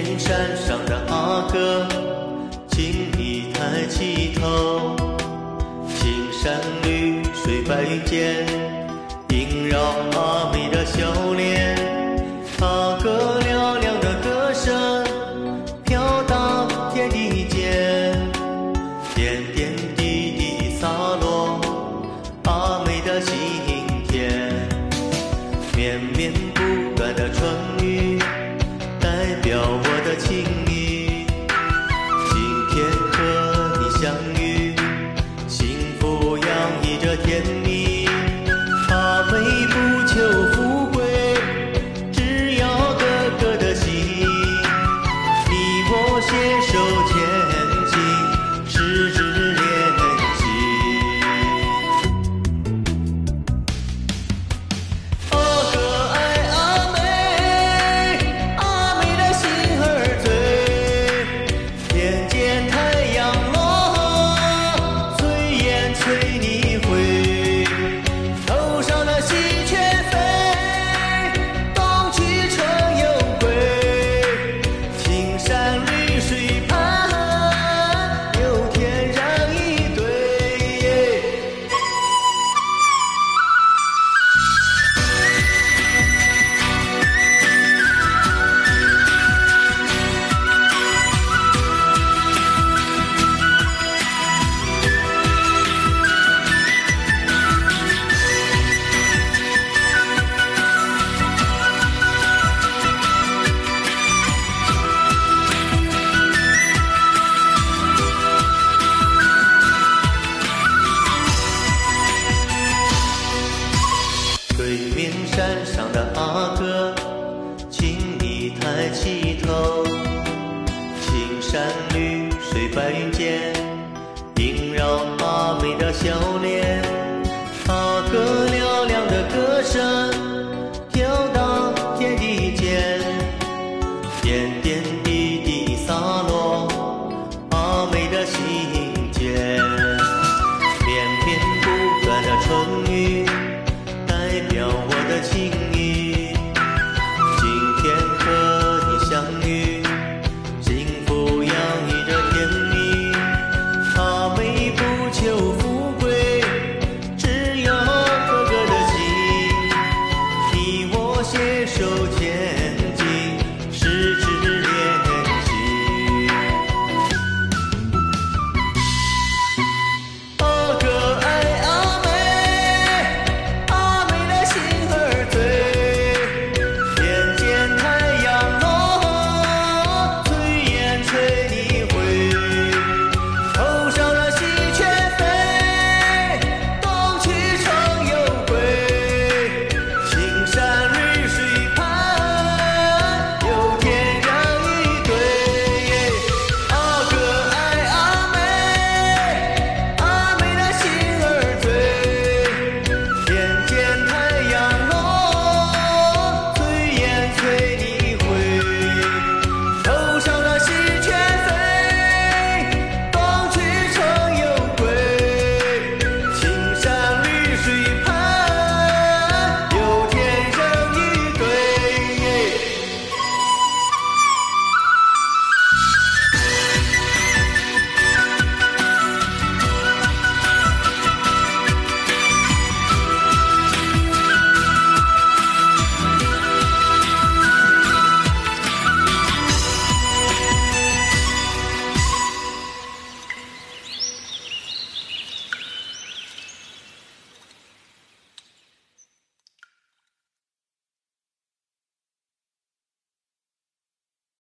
天山上的阿哥请你抬起头青山绿水白云间抬起头青山绿水白云间萦绕阿妹的笑脸阿哥嘹亮的歌声。eu